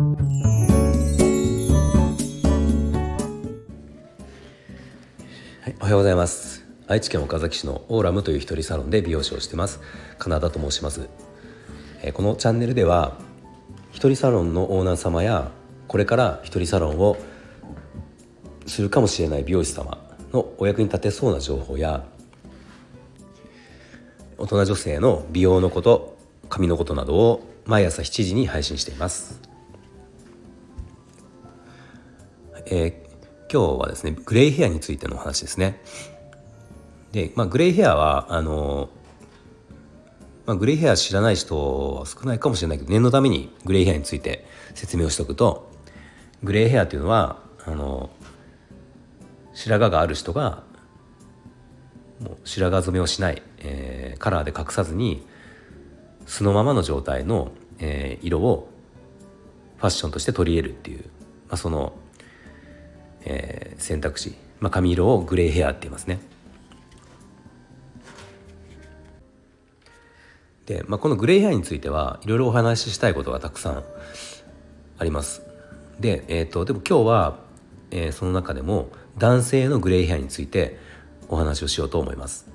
はい、おはようございます。愛知県岡崎市のオーラムという一人サロンで美容師をしてます。カナダと申します。えこのチャンネルでは一人サロンのオーナー様やこれから一人サロンをするかもしれない美容師様のお役に立てそうな情報や大人女性の美容のこと髪のことなどを毎朝7時に配信しています、えー、今日はですねグレイヘアについてのお話ですね。で、まあ、グレイヘアはあのまあ、グレイヘア知らない人は少ないかもしれないけど念のためにグレイヘアについて説明をしておくとグレイヘアというのはあの白髪がある人がもう白髪染めをしない、えー、カラーで隠さずに素のままの状態の、えー、色をファッションとして取り入れるっていう、まあ、その、選択肢、まあ、髪色をグレイヘアって言いますね。で、まあ、このグレイヘアについてはいろいろお話ししたいことがたくさんあります。で、えーと、でも今日は、えー、その中でも男性のグレイヘアについてお話をしようと思います。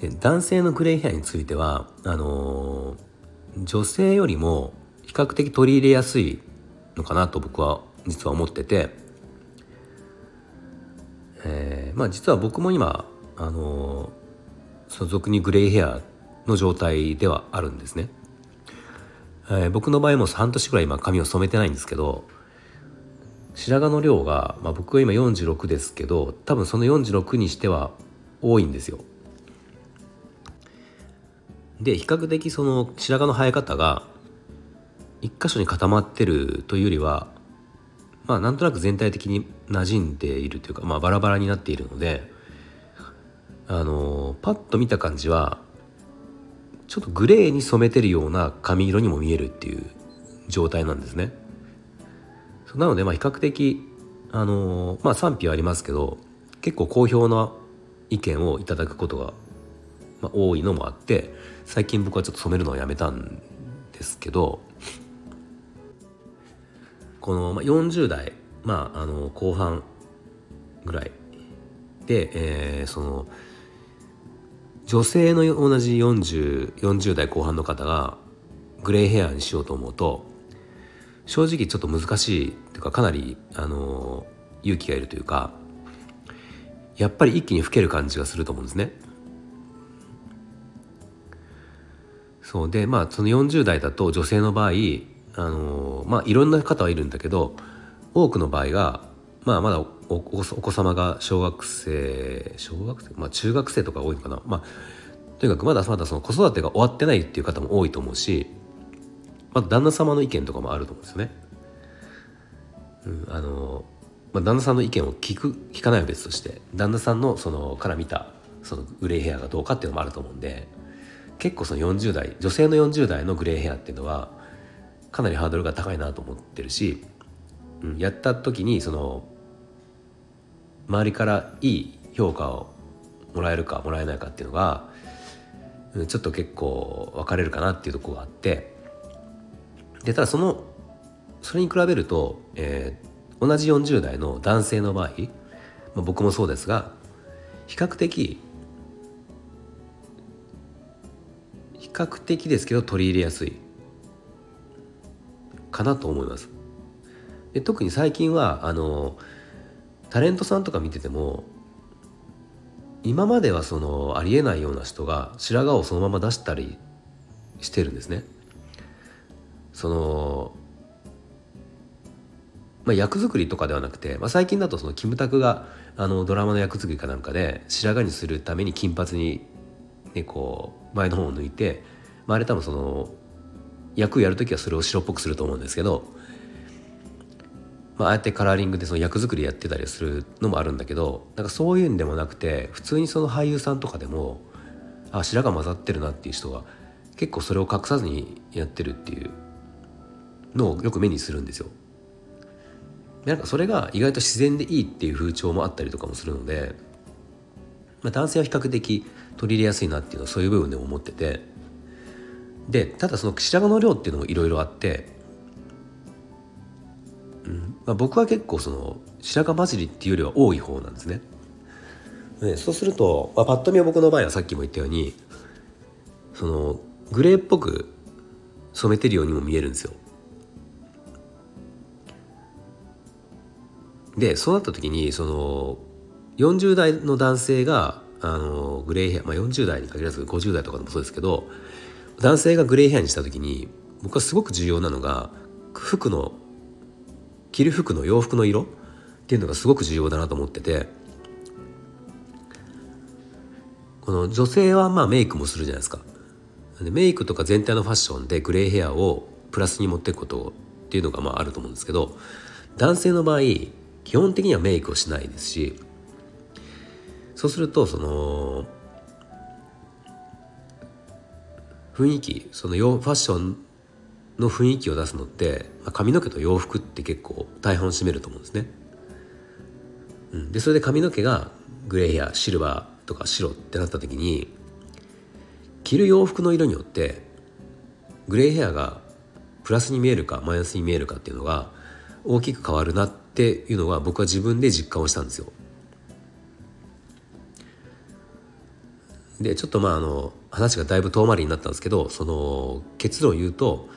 で男性のグレイヘアについてはあのー、女性よりも比較的取り入れやすいのかなと僕は実は思ってて、えー、まあ実は僕も今あのー所属にグレイヘアの状態ではあるんですね、えー、僕の場合も半年ぐらい今髪を染めてないんですけど白髪の量が、まあ、僕は今46ですけど多分その46にしては多いんですよ。で比較的その白髪の生え方が一箇所に固まってるというよりはまあなんとなく全体的に馴染んでいるというか、まあ、バラバラになっているのであのパッと見た感じはちょっとグレーに染めてるような髪色にも見えるっていう状態なんですね。なのでまあ比較的あのまあ賛否はありますけど結構好評な意見をいただくことが、まあ、多いのもあって最近僕はちょっと染めるのをやめたんですけどこの、40代、まあ、あの後半ぐらいで、えー、その女性の同じ 40, 40代後半の方がグレーヘアにしようと思うと正直ちょっと難しいというかかなり、あの勇気がいるというかやっぱり一気に老ける感じがすると思うんですね。そうでまあその40代だと女性の場合、あのまあいろんな方はいるんだけど多くの場合が、まあ、まだお子様が小学生小学生？まあ中学生とか多いのかな？まあとにかくまだまだその子育てが終わってないっていう方も多いと思うしまあ旦那様の意見とかもあると思うんですよね。うん、あのまあ、旦那さんの意見を聞く聞かないは別として旦那さんのそのから見たそのグレーヘアがどうかっていうのもあると思うんで結構その40代女性の40代のグレーヘアっていうのはかなりハードルが高いなと思ってるし、うん、やった時にその周りからいい評価をもらえるかもらえないかっていうのがうんちょっと結構分かれるかなっていうとこがあってでただそのそれに比べると、えー、同じ40代の男性の場合、まあ、僕もそうですが比較的比較的ですけど取り入れやすい。かなと思います。で特に最近はあのタレントさんとか見てても今まではそのありえないような人が白髪をそのまま出したりしてるんですね。そのまあ、役作りとかではなくて、まあ、最近だとそのキムタクがあのドラマの役作りかなんかで白髪にするために金髪に、ね、こう前の方を抜いて、まあ、あれ多分その役やる時はそれを白っぽくすると思うんですけどまあ、ああやってカラーリングでその役作りやってたりするのもあるんだけどなんかそういうんでもなくて普通にその俳優さんとかでもあ白髪混ざってるなっていう人が結構それを隠さずにやってるっていうのをよく目にするんですよ。なんかそれが意外と自然でいいっていう風潮もあったりとかもするので、まあ、男性は比較的取り入れやすいなっていうのはそういう部分でも思っててでただその白髪の量っていうのもいろいろあって、うんまあ、僕は結構その白髪混じりっていうよりは多い方なんですね。ねそうすると、まあ、パッと見は僕の場合はさっきも言ったようにそのグレーっぽく染めてるようにも見えるんですよ。でそうなった時にその40代の男性があのグレーヘア、まあ、40代に限らず50代とかでもそうですけど男性がグレーヘアにした時に僕はすごく重要なのが服の着る服の洋服の色っていうのがすごく重要だなと思っててこの女性はまあメイクもするじゃないですか。でメイクとか全体のファッションでグレーヘアをプラスに持っていくことっていうのがまああると思うんですけど男性の場合基本的にはメイクをしないですしそうするとその雰囲気そのファッションの雰囲気を出すのって、まあ、髪の毛と洋服って結構大半を占めると思うんですね。うん、でそれで髪の毛がグレーヘアシルバーとか白ってなった時に着る洋服の色によってグレーヘアがプラスに見えるかマイナスに見えるかっていうのが大きく変わるなっていうのは僕は自分で実感をしたんですよ。でちょっとまああの話がだいぶ遠回りになったんですけどその結論を言うと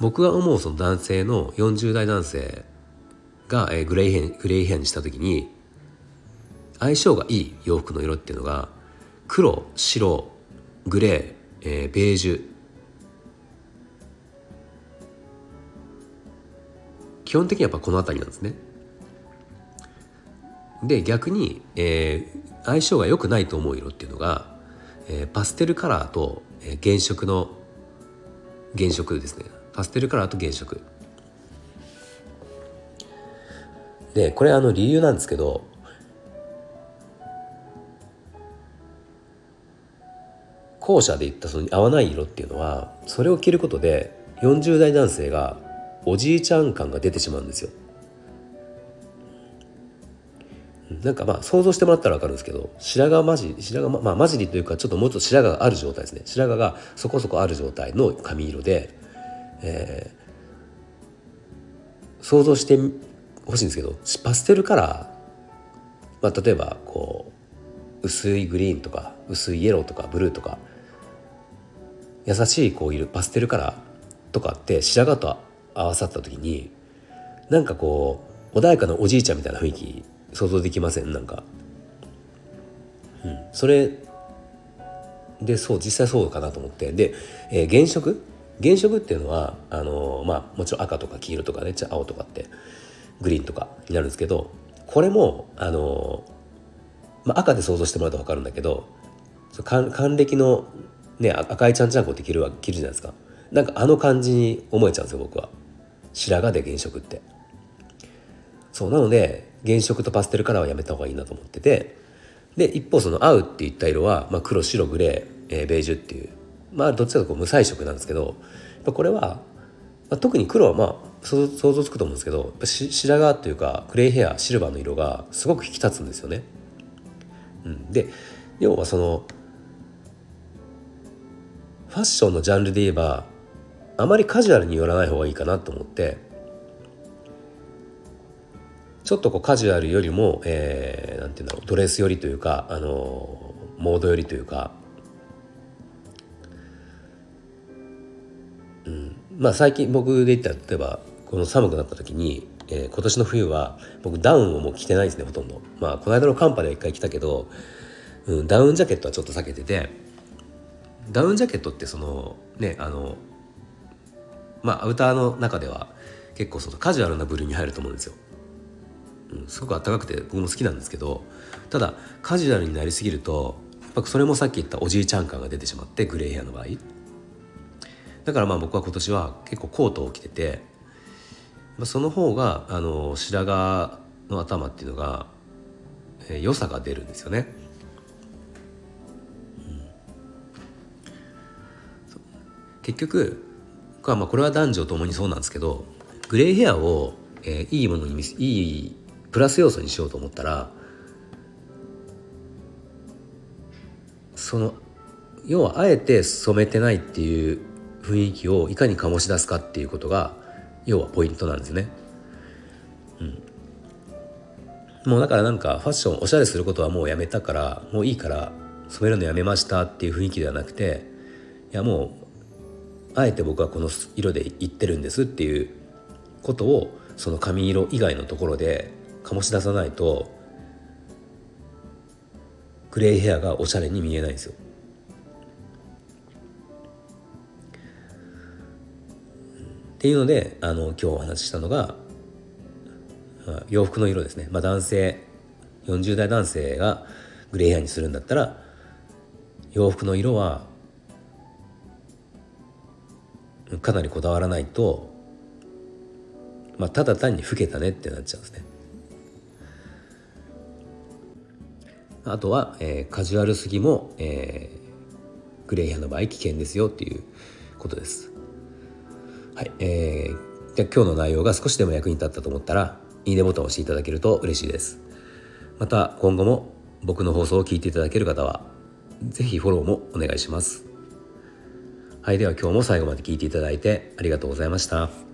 僕が思うその男性の40代男性が、え、グレーヘングレーヘアにした時に相性がいい洋服の色っていうのが黒白グレー、えー、ベージュ基本的にはやっぱこの辺りなんですね。で逆に、えー、相性が良くないと思う色っていうのが、えー、パステルカラーと、えー、原色の原色ですね。パステルカラーと原色。でこれあの理由なんですけど後者で言ったその合わない色っていうのはそれを着ることで40代男性がおじいちゃん感が出てしまうんですよ。なんかまあ想像してもらったら分かるんですけど白髪混じり白髪まあ混じりというかちょっともうちょっと白髪がある状態ですね。白髪がそこそこある状態の髪色で、えー、想像してほしいんですけどパステルカラー、まあ、例えばこう薄いグリーンとか薄いイエローとかブルーとか優しいこういるパステルカラーとかって白髪と合わさった時になんかこう穏やかなおじいちゃんみたいな雰囲気想像できませんなんか、うん、それでそう実際そうかなと思って。で、えー、原色？原色っていうのはあのー、まあもちろん赤とか黄色とかね青とかってグリーンとかになるんですけどこれもあのー、まあ、赤で想像してもらうと分かるんだけど還暦の、ね、赤いちゃんちゃんこって着る着るじゃないですか。なんかあの感じに思えちゃうんですよ僕は。白髪で原色って。そうなので原色とパステルカラーはやめた方がいいなと思ってて。で一方その合うっていった色は、まあ、黒白グレー、えー、ベージュっていう。まあどっちかというと無彩色なんですけどこれは、まあ、特に黒はまあ想像つくと思うんですけど白髪というかグレーヘアシルバーの色がすごく引き立つんですよね。うん、で要はそのファッションのジャンルで言えばあまりカジュアルに寄らない方がいいかなと思ってちょっとこうカジュアルよりも、えー、なんていうんだろうドレス寄りというか、あのモード寄りというか、うん、まあ最近僕で言ったら例えばこの寒くなった時に、えー、今年の冬は僕ダウンをもう着てないですねほとんど。まあこの間の寒波では一回着たけど、うん、ダウンジャケットはちょっと避けててダウンジャケットってそのねあのまあアウターの中では結構そのカジュアルな部類に入ると思うんですよ。すごく暖かくて僕も好きなんですけどただカジュアルになりすぎるとやっぱそれもさっき言ったおじいちゃん感が出てしまってグレーヘアの場合だからまあ僕は今年は結構コートを着てて、まあ、その方があの白髪の頭っていうのが、えー、良さが出るんですよね。うん、結局まあこれは男女ともにそうなんですけどグレーヘアを、えー、いいものに見せいいプラス要素にしようと思ったらその要はあえて染めてないっていう雰囲気をいかに醸し出すかっていうことが要はポイントなんですね。うん、もうだからなんかファッションおしゃれすることはもうやめたからもういいから染めるのやめましたっていう雰囲気ではなくていやもうあえて僕はこの色でいってるんですっていうことをその髪色以外のところで醸し出さないとグレーヘアがおしゃれに見えないんですよ。っていうのであの今日お話ししたのが洋服の色ですね、まあ、男性40代男性がグレーヘアにするんだったら洋服の色はかなりこだわらないと、まあ、ただ単に老けたねってなっちゃうんですね。あとは、えー、カジュアルすぎも、えー、グレーヘアの場合危険ですよっていうことです。はい、えー、じゃ今日の内容が少しでも役に立ったと思ったらいいねボタンを押していただけると嬉しいです。また今後も僕の放送を聞いていただける方は是非フォローもお願いします。はい、では今日も最後まで聞いていただいてありがとうございました。